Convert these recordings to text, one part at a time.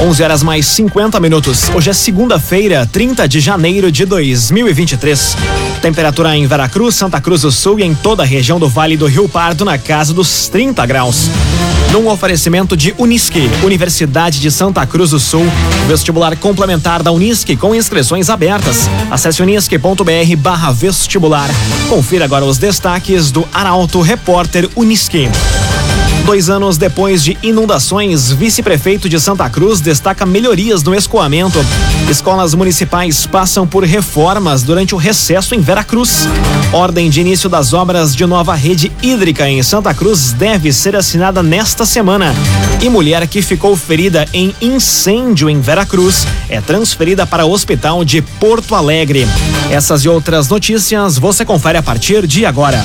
11 horas mais 50 minutos. Hoje é segunda-feira, 30 de janeiro de 2023. Temperatura em Veracruz, Santa Cruz do Sul e em toda a região do Vale do Rio Pardo na casa dos 30 graus. Num oferecimento de Unisque, Universidade de Santa Cruz do Sul, vestibular complementar da Unisque com inscrições abertas. Acesse unisque.br vestibular. Confira agora os destaques do Arauto Repórter Unisque. Dois anos depois de inundações, vice-prefeito de Santa Cruz destaca melhorias no escoamento. Escolas municipais passam por reformas durante o recesso em Veracruz. Ordem de início das obras de nova rede hídrica em Santa Cruz deve ser assinada nesta semana. E mulher que ficou ferida em incêndio em Veracruz é transferida para o hospital de Porto Alegre. Essas e outras notícias você confere a partir de agora.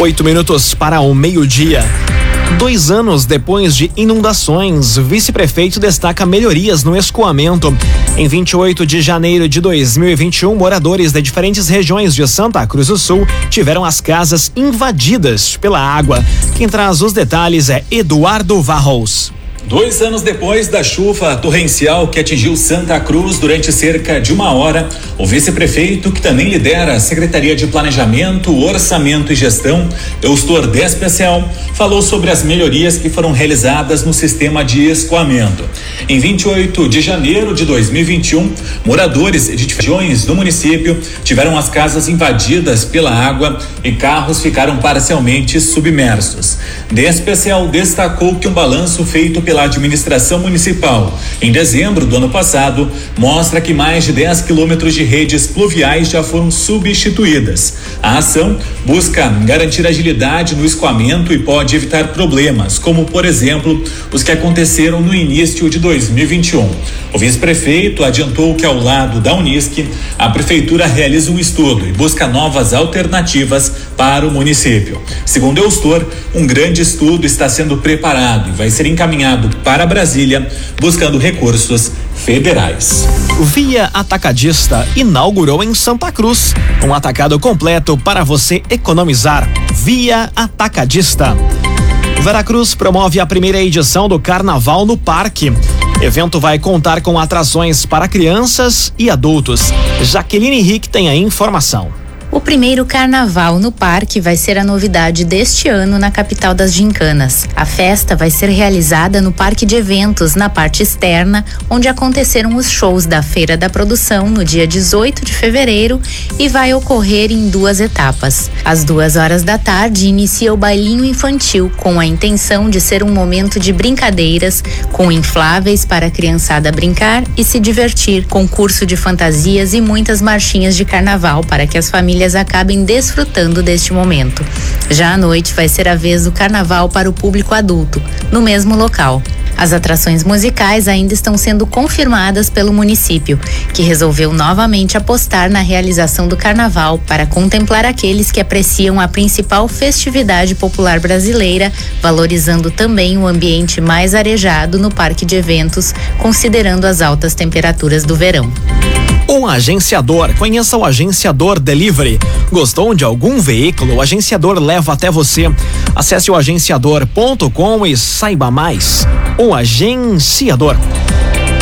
Oito minutos para o meio-dia. Dois anos depois de inundações, vice-prefeito destaca melhorias no escoamento. Em 28 de janeiro de 2021, moradores de diferentes regiões de Santa Cruz do Sul tiveram as casas invadidas pela água. Quem traz os detalhes é Eduardo Varros. Dois anos depois da chuva torrencial que atingiu Santa Cruz durante cerca de uma hora, o vice-prefeito, que também lidera a Secretaria de Planejamento, Orçamento e Gestão, Eustor Despecial, falou sobre as melhorias que foram realizadas no sistema de escoamento. Em 28 de janeiro de 2021, moradores de regiões do município tiveram as casas invadidas pela água e carros ficaram parcialmente submersos. Despecial destacou que um balanço feito pela administração municipal em dezembro do ano passado mostra que mais de 10 quilômetros de redes pluviais já foram substituídas. A ação busca garantir agilidade no escoamento e pode evitar problemas, como por exemplo os que aconteceram no início de 2021. O vice-prefeito adiantou que ao lado da Unisc, a prefeitura realiza um estudo e busca novas alternativas para o município. Segundo Eustor, um grande estudo está sendo preparado e vai ser encaminhado para Brasília, buscando recursos federais. Via Atacadista inaugurou em Santa Cruz um atacado completo para você economizar. Via Atacadista. Veracruz promove a primeira edição do Carnaval no Parque. Evento vai contar com atrações para crianças e adultos. Jaqueline Henrique tem a informação. O primeiro carnaval no parque vai ser a novidade deste ano na capital das gincanas. A festa vai ser realizada no parque de eventos, na parte externa, onde aconteceram os shows da Feira da Produção no dia 18 de fevereiro e vai ocorrer em duas etapas. Às duas horas da tarde inicia o bailinho infantil, com a intenção de ser um momento de brincadeiras, com infláveis para a criançada brincar e se divertir, concurso de fantasias e muitas marchinhas de carnaval para que as famílias famílias acabem desfrutando deste momento. Já à noite vai ser a vez do carnaval para o público adulto, no mesmo local. As atrações musicais ainda estão sendo confirmadas pelo município, que resolveu novamente apostar na realização do carnaval para contemplar aqueles que apreciam a principal festividade popular brasileira, valorizando também o ambiente mais arejado no parque de eventos, considerando as altas temperaturas do verão. Um agenciador. Conheça o Agenciador Delivery. Gostou de algum veículo? O agenciador leva até você. Acesse o agenciador.com e saiba mais. Um agenciador.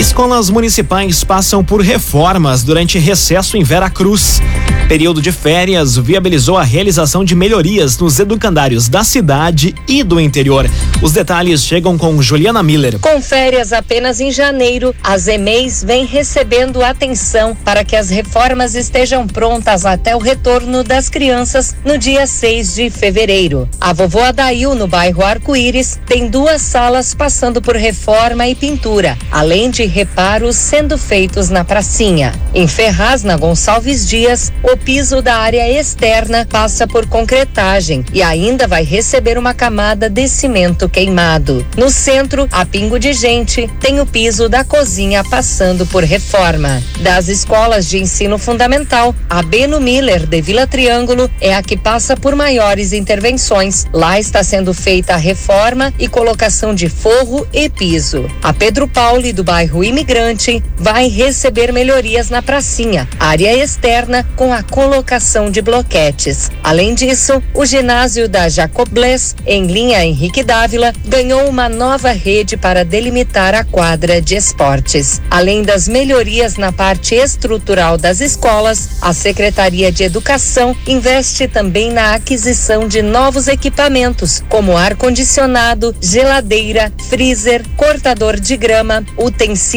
Escolas municipais passam por reformas durante recesso em Vera Cruz. Período de férias viabilizou a realização de melhorias nos educandários da cidade e do interior. Os detalhes chegam com Juliana Miller. Com férias apenas em janeiro, as EMEIs vem recebendo atenção para que as reformas estejam prontas até o retorno das crianças no dia 6 de fevereiro. A vovó Adail, no bairro Arco-Íris, tem duas salas passando por reforma e pintura, além de reparos sendo feitos na pracinha. Em Ferraz, na Gonçalves Dias, o piso da área externa passa por concretagem e ainda vai receber uma camada de cimento queimado. No centro, a Pingo de Gente tem o piso da cozinha passando por reforma. Das escolas de ensino fundamental, a Beno Miller de Vila Triângulo é a que passa por maiores intervenções. Lá está sendo feita a reforma e colocação de forro e piso. A Pedro Pauli do bairro Imigrante vai receber melhorias na pracinha, área externa com a colocação de bloquetes. Além disso, o ginásio da Jacoblés, em linha Henrique Dávila, ganhou uma nova rede para delimitar a quadra de esportes. Além das melhorias na parte estrutural das escolas, a Secretaria de Educação investe também na aquisição de novos equipamentos, como ar-condicionado, geladeira, freezer, cortador de grama, utensílios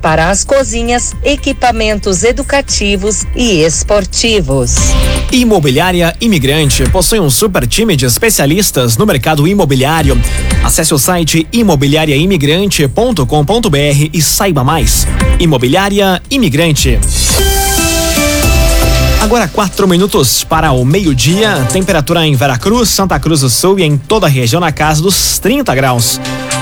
para as cozinhas, equipamentos educativos e esportivos. Imobiliária Imigrante possui um super time de especialistas no mercado imobiliário. Acesse o site imobiliariaimigrante.com.br e saiba mais. Imobiliária Imigrante. Agora quatro minutos para o meio-dia. Temperatura em Veracruz, Santa Cruz do Sul e em toda a região na casa dos 30 graus.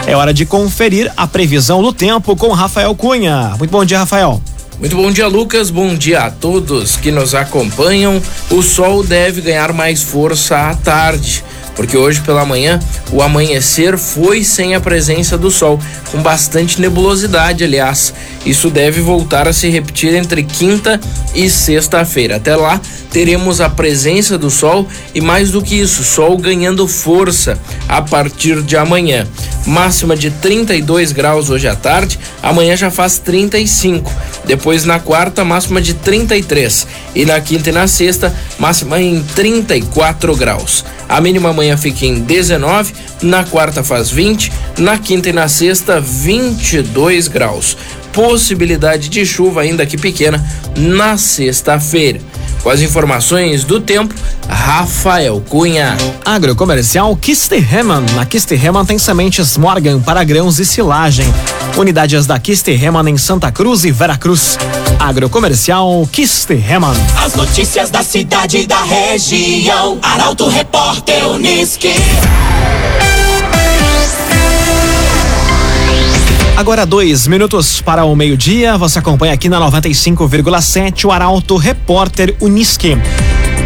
É hora de conferir a previsão do tempo com Rafael Cunha. Muito bom dia, Rafael. Muito bom dia, Lucas. Bom dia a todos que nos acompanham. O sol deve ganhar mais força à tarde porque hoje pela manhã o amanhecer foi sem a presença do sol, com bastante nebulosidade, aliás. Isso deve voltar a se repetir entre quinta e sexta-feira. Até lá, teremos a presença do sol e mais do que isso, sol ganhando força a partir de amanhã. Máxima de 32 graus hoje à tarde, amanhã já faz 35. Depois na quarta, máxima de 33 e na quinta e na sexta, máxima em 34 graus. A mínima amanhã fica em 19, na quarta faz 20, na quinta e na sexta 22 graus. Possibilidade de chuva ainda que pequena na sexta-feira. Com as informações do tempo, Rafael Cunha. Agrocomercial Kisterhemann. Na Kisterhemann tem sementes Morgan para grãos e silagem. Unidades da Kisterhemann em Santa Cruz e Veracruz. Agrocomercial Kisterhemann. As notícias da cidade e da região. Arauto Repórter Uniski. Agora dois minutos para o meio-dia. Você acompanha aqui na 95,7 o Arauto Repórter Uniski.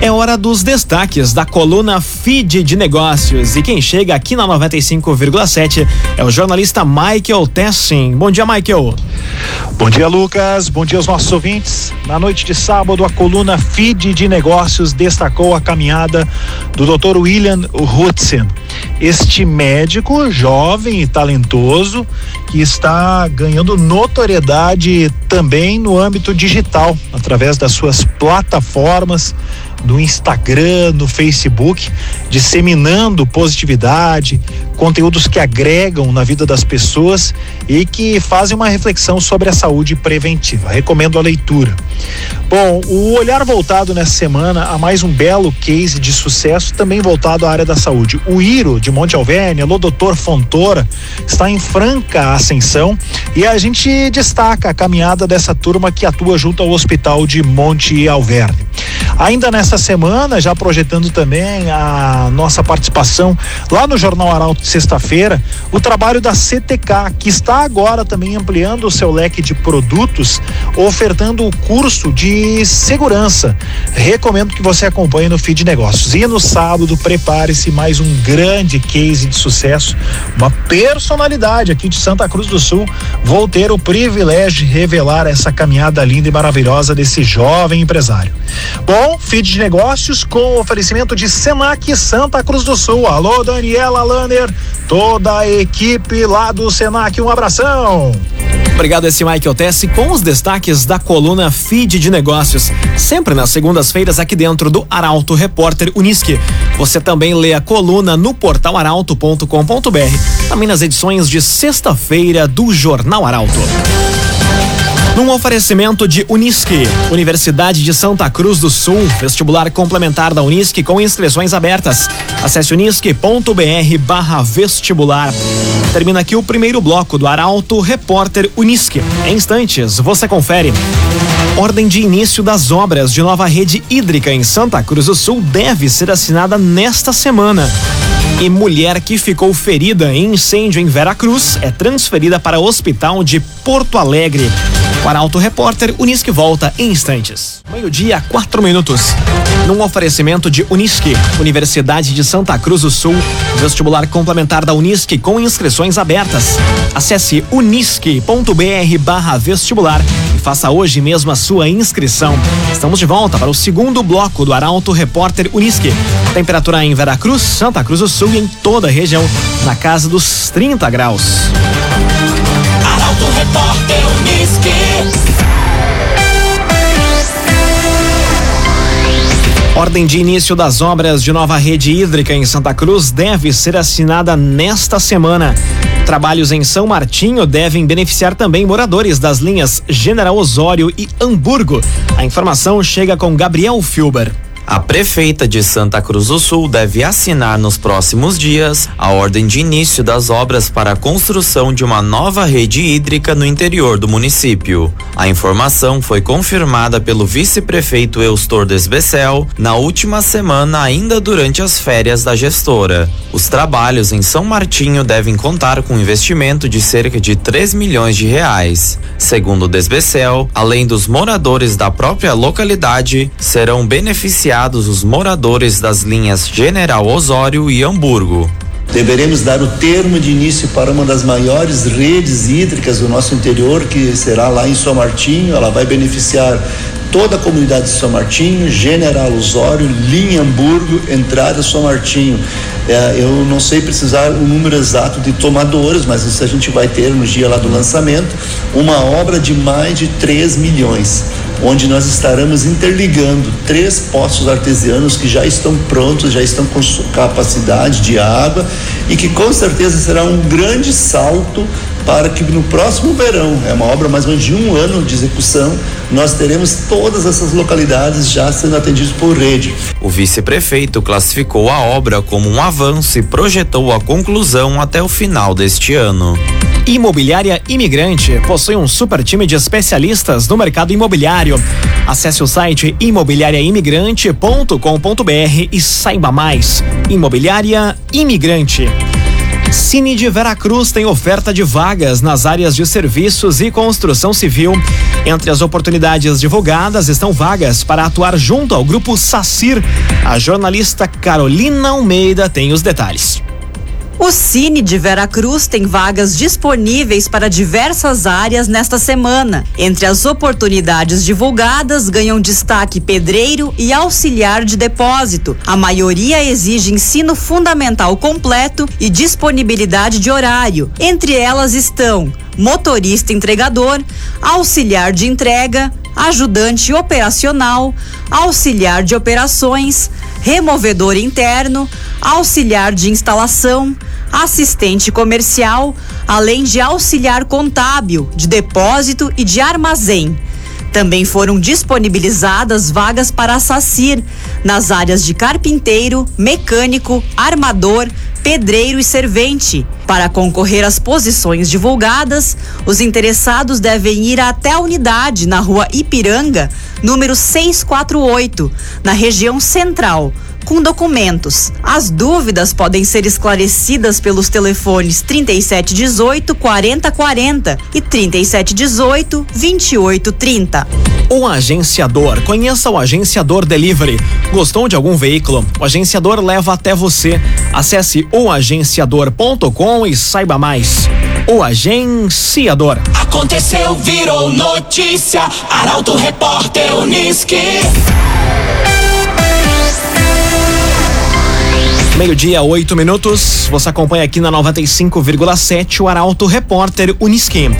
É hora dos destaques da coluna Feed de Negócios. E quem chega aqui na 95,7 é o jornalista Michael Tessin. Bom dia, Michael. Bom dia, Lucas. Bom dia aos nossos ouvintes. Na noite de sábado, a coluna Feed de Negócios destacou a caminhada do Dr. William Hudson. Este médico jovem e talentoso que está ganhando notoriedade também no âmbito digital, através das suas plataformas no Instagram, no Facebook, disseminando positividade, conteúdos que agregam na vida das pessoas e que fazem uma reflexão sobre a saúde preventiva. Recomendo a leitura. Bom, o olhar voltado nessa semana a mais um belo case de sucesso, também voltado à área da saúde. O Iro de Monte Alverne, alô doutor Fontoura, está em franca ascensão e a gente destaca a caminhada dessa turma que atua junto ao Hospital de Monte Alverne. Ainda nessa semana, já projetando também a nossa participação lá no Jornal Arauto sexta-feira, o trabalho da CTK, que está agora também ampliando o seu leque de produtos, ofertando o curso de segurança. Recomendo que você acompanhe no Feed Negócios. E no sábado, prepare-se mais um grande case de sucesso, uma personalidade aqui de Santa Cruz do Sul. Vou ter o privilégio de revelar essa caminhada linda e maravilhosa desse jovem empresário. Bom, feed de negócios com oferecimento de Senac Santa Cruz do Sul. Alô, Daniela Lanner, toda a equipe lá do Senac, um abração. Obrigado, esse Michael Tessi com os destaques da coluna Feed de Negócios, sempre nas segundas-feiras aqui dentro do Arauto Repórter Uniski. Você também lê a coluna no portal arauto.com.br, também nas edições de sexta-feira do Jornal Arauto. Num oferecimento de Unisque, Universidade de Santa Cruz do Sul, vestibular complementar da Unisque com inscrições abertas. Acesse unisque.br barra vestibular. Termina aqui o primeiro bloco do Arauto Repórter Unisque. Em instantes, você confere. Ordem de início das obras de nova rede hídrica em Santa Cruz do Sul deve ser assinada nesta semana. E mulher que ficou ferida em incêndio em Veracruz é transferida para o hospital de Porto Alegre. O Arauto Repórter Unisque volta em instantes. Meio-dia, quatro minutos. Num oferecimento de Unisque, Universidade de Santa Cruz do Sul, vestibular complementar da Unisque com inscrições abertas. Acesse unisque.br barra vestibular faça hoje mesmo a sua inscrição. Estamos de volta para o segundo bloco do Arauto Repórter Unisque. Temperatura em Veracruz, Santa Cruz do Sul e em toda a região, na casa dos 30 graus. Arauto Repórter Unisque. Ordem de início das obras de nova rede hídrica em Santa Cruz deve ser assinada nesta semana. Trabalhos em São Martinho devem beneficiar também moradores das linhas General Osório e Hamburgo. A informação chega com Gabriel Filber. A prefeita de Santa Cruz do Sul deve assinar nos próximos dias a ordem de início das obras para a construção de uma nova rede hídrica no interior do município. A informação foi confirmada pelo vice-prefeito Eustor Desbecel na última semana, ainda durante as férias da gestora. Os trabalhos em São Martinho devem contar com um investimento de cerca de 3 milhões de reais. Segundo Desbecel, além dos moradores da própria localidade, serão beneficiados os moradores das linhas General Osório e Hamburgo. Deveremos dar o termo de início para uma das maiores redes hídricas do nosso interior, que será lá em São Martinho. Ela vai beneficiar toda a comunidade de São Martinho, General Osório, linha Hamburgo, entrada São Martinho. É, eu não sei precisar o número exato de tomadores, mas isso a gente vai ter no dia lá do lançamento. Uma obra de mais de 3 milhões onde nós estaremos interligando três poços artesianos que já estão prontos, já estão com capacidade de água e que com certeza será um grande salto para que no próximo verão, é uma obra mais ou menos de um ano de execução, nós teremos todas essas localidades já sendo atendidas por rede. O vice-prefeito classificou a obra como um avanço e projetou a conclusão até o final deste ano. Imobiliária Imigrante possui um super time de especialistas no mercado imobiliário. Acesse o site imobiliariaimigrante.com.br e saiba mais. Imobiliária Imigrante. Cine de Veracruz tem oferta de vagas nas áreas de serviços e construção civil. Entre as oportunidades divulgadas estão vagas para atuar junto ao grupo SACIR. A jornalista Carolina Almeida tem os detalhes. O Cine de Veracruz tem vagas disponíveis para diversas áreas nesta semana. Entre as oportunidades divulgadas, ganham destaque pedreiro e auxiliar de depósito. A maioria exige ensino fundamental completo e disponibilidade de horário. Entre elas estão motorista entregador, auxiliar de entrega, ajudante operacional, auxiliar de operações, removedor interno, auxiliar de instalação, assistente comercial, além de auxiliar contábil, de depósito e de armazém. Também foram disponibilizadas vagas para a SACIR, nas áreas de carpinteiro, mecânico, armador, pedreiro e servente. Para concorrer às posições divulgadas, os interessados devem ir até a unidade na rua Ipiranga, número 648, na região central com documentos. As dúvidas podem ser esclarecidas pelos telefones 3718 4040 e 3718 2830. O agenciador. Conheça o agenciador Delivery. Gostou de algum veículo? O agenciador leva até você. Acesse oagenciador.com e saiba mais. O agenciador. Aconteceu, virou notícia. Arauto Repórter Unisque. Meio-dia, oito minutos. Você acompanha aqui na 95,7 o Arauto Repórter Unisque.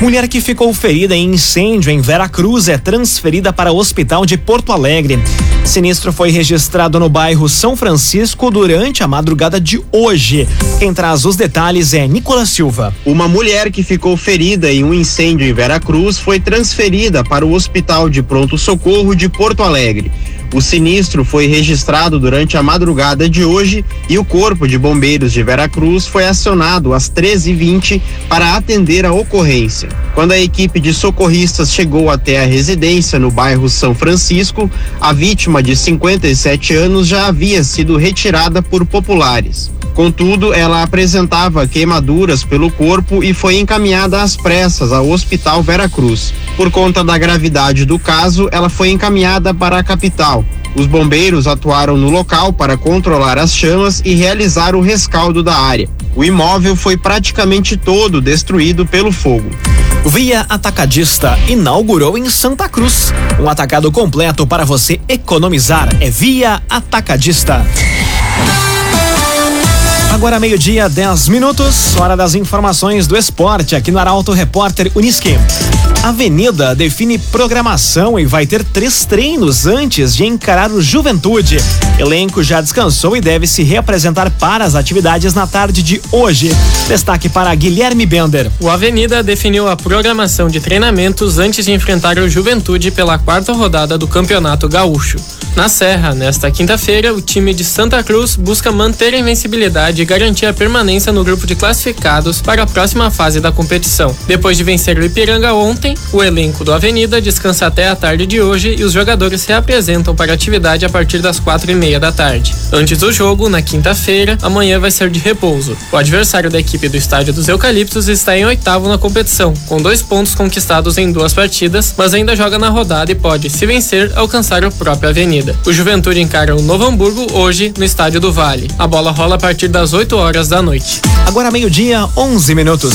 Mulher que ficou ferida em incêndio em Veracruz é transferida para o hospital de Porto Alegre. Sinistro foi registrado no bairro São Francisco durante a madrugada de hoje. Quem traz os detalhes é Nicolas Silva. Uma mulher que ficou ferida em um incêndio em Veracruz foi transferida para o Hospital de Pronto Socorro de Porto Alegre. O sinistro foi registrado durante a madrugada de hoje e o Corpo de Bombeiros de Veracruz foi acionado às 13h20 para atender a ocorrência. Quando a equipe de socorristas chegou até a residência no bairro São Francisco, a vítima de 57 anos já havia sido retirada por populares. Contudo, ela apresentava queimaduras pelo corpo e foi encaminhada às pressas ao Hospital Veracruz. Por conta da gravidade do caso, ela foi encaminhada para a capital. Os bombeiros atuaram no local para controlar as chamas e realizar o rescaldo da área. O imóvel foi praticamente todo destruído pelo fogo. Via Atacadista inaugurou em Santa Cruz. Um atacado completo para você economizar. É Via Atacadista. Agora meio-dia, 10 minutos, hora das informações do esporte aqui no Arauto Repórter Uniski. Avenida define programação e vai ter três treinos antes de encarar o Juventude. Elenco já descansou e deve se reapresentar para as atividades na tarde de hoje. Destaque para Guilherme Bender. O Avenida definiu a programação de treinamentos antes de enfrentar o Juventude pela quarta rodada do Campeonato Gaúcho. Na Serra, nesta quinta-feira, o time de Santa Cruz busca manter a invencibilidade e garantir a permanência no grupo de classificados para a próxima fase da competição. Depois de vencer o Ipiranga ontem, o elenco do Avenida descansa até a tarde de hoje e os jogadores se apresentam para a atividade a partir das quatro e meia da tarde. Antes do jogo, na quinta-feira, amanhã vai ser de repouso. O adversário da equipe do Estádio dos Eucaliptos está em oitavo na competição, com dois pontos conquistados em duas partidas, mas ainda joga na rodada e pode, se vencer, alcançar o próprio Avenida. O Juventude encara o Novo Hamburgo hoje no Estádio do Vale. A bola rola a partir das 8 horas da noite. Agora meio-dia, 11 minutos.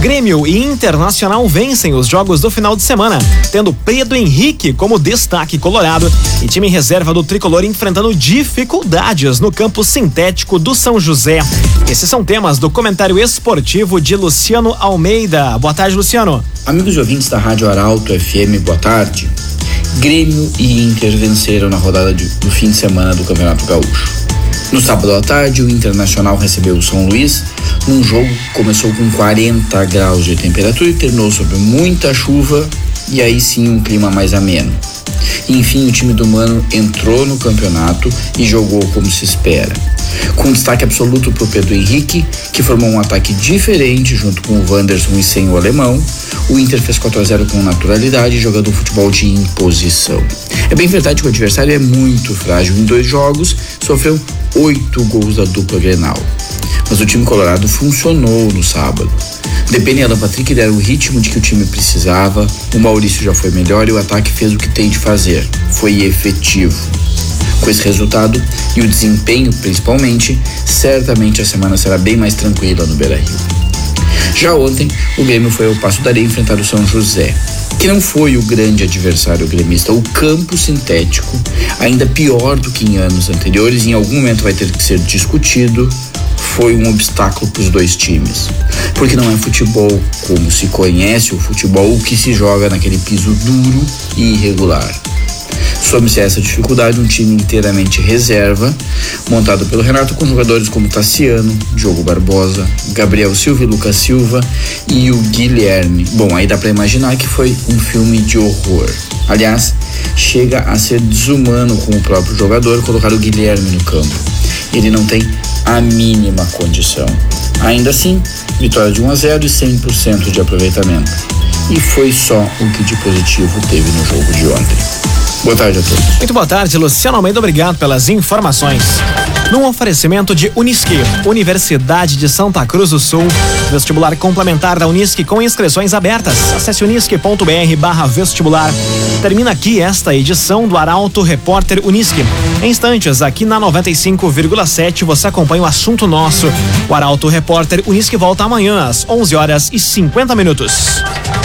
Grêmio e Internacional vencem os jogos do final de semana, tendo Pedro Henrique como destaque colorado e time reserva do tricolor enfrentando dificuldades no campo sintético do São José. Esses são temas do comentário esportivo de Luciano Almeida. Boa tarde, Luciano. Amigos ouvintes da Rádio Arauto FM, boa tarde. Grêmio e Inter venceram na rodada de, do fim de semana do Campeonato Gaúcho. No sábado à tarde, o Internacional recebeu o São Luís num jogo que começou com 40 graus de temperatura e terminou sob muita chuva e aí sim um clima mais ameno. Enfim, o time do Mano entrou no campeonato e jogou como se espera. Com destaque absoluto para o Pedro Henrique, que formou um ataque diferente junto com o Wanderson e sem o alemão. O Inter fez 4 a 0 com naturalidade, jogando um futebol de imposição. É bem verdade que o adversário é muito frágil. Em dois jogos, sofreu oito gols da dupla Grenal. Mas o time colorado funcionou no sábado. Depende e Alan Patrick deram o ritmo de que o time precisava, o Maurício já foi melhor e o ataque fez o que tem de fazer. Foi efetivo. Com esse resultado e o desempenho principalmente, certamente a semana será bem mais tranquila no Beira Rio. Já ontem, o Grêmio foi ao Passo da Areia enfrentar o São José, que não foi o grande adversário gremista. O campo sintético, ainda pior do que em anos anteriores, em algum momento vai ter que ser discutido, foi um obstáculo para os dois times. Porque não é futebol como se conhece o futebol, que se joga naquele piso duro e irregular. Some-se essa dificuldade um time inteiramente reserva, montado pelo Renato com jogadores como Tassiano, Diogo Barbosa, Gabriel Silva e Lucas Silva e o Guilherme. Bom, aí dá para imaginar que foi um filme de horror. Aliás, chega a ser desumano com o próprio jogador colocar o Guilherme no campo. Ele não tem a mínima condição. Ainda assim, vitória de 1 a 0 e 100% de aproveitamento. E foi só o que de positivo teve no jogo de ontem. Boa tarde a todos. Muito boa tarde, Luciano Almeida. Obrigado pelas informações. Num oferecimento de Unisque, Universidade de Santa Cruz do Sul, vestibular complementar da Unisque com inscrições abertas. Acesse unisque.br vestibular. Termina aqui esta edição do Arauto Repórter Unisque. Em instantes, aqui na 95,7, você acompanha o assunto nosso. O Arauto Repórter Unisque volta amanhã às 11 horas e 50 minutos.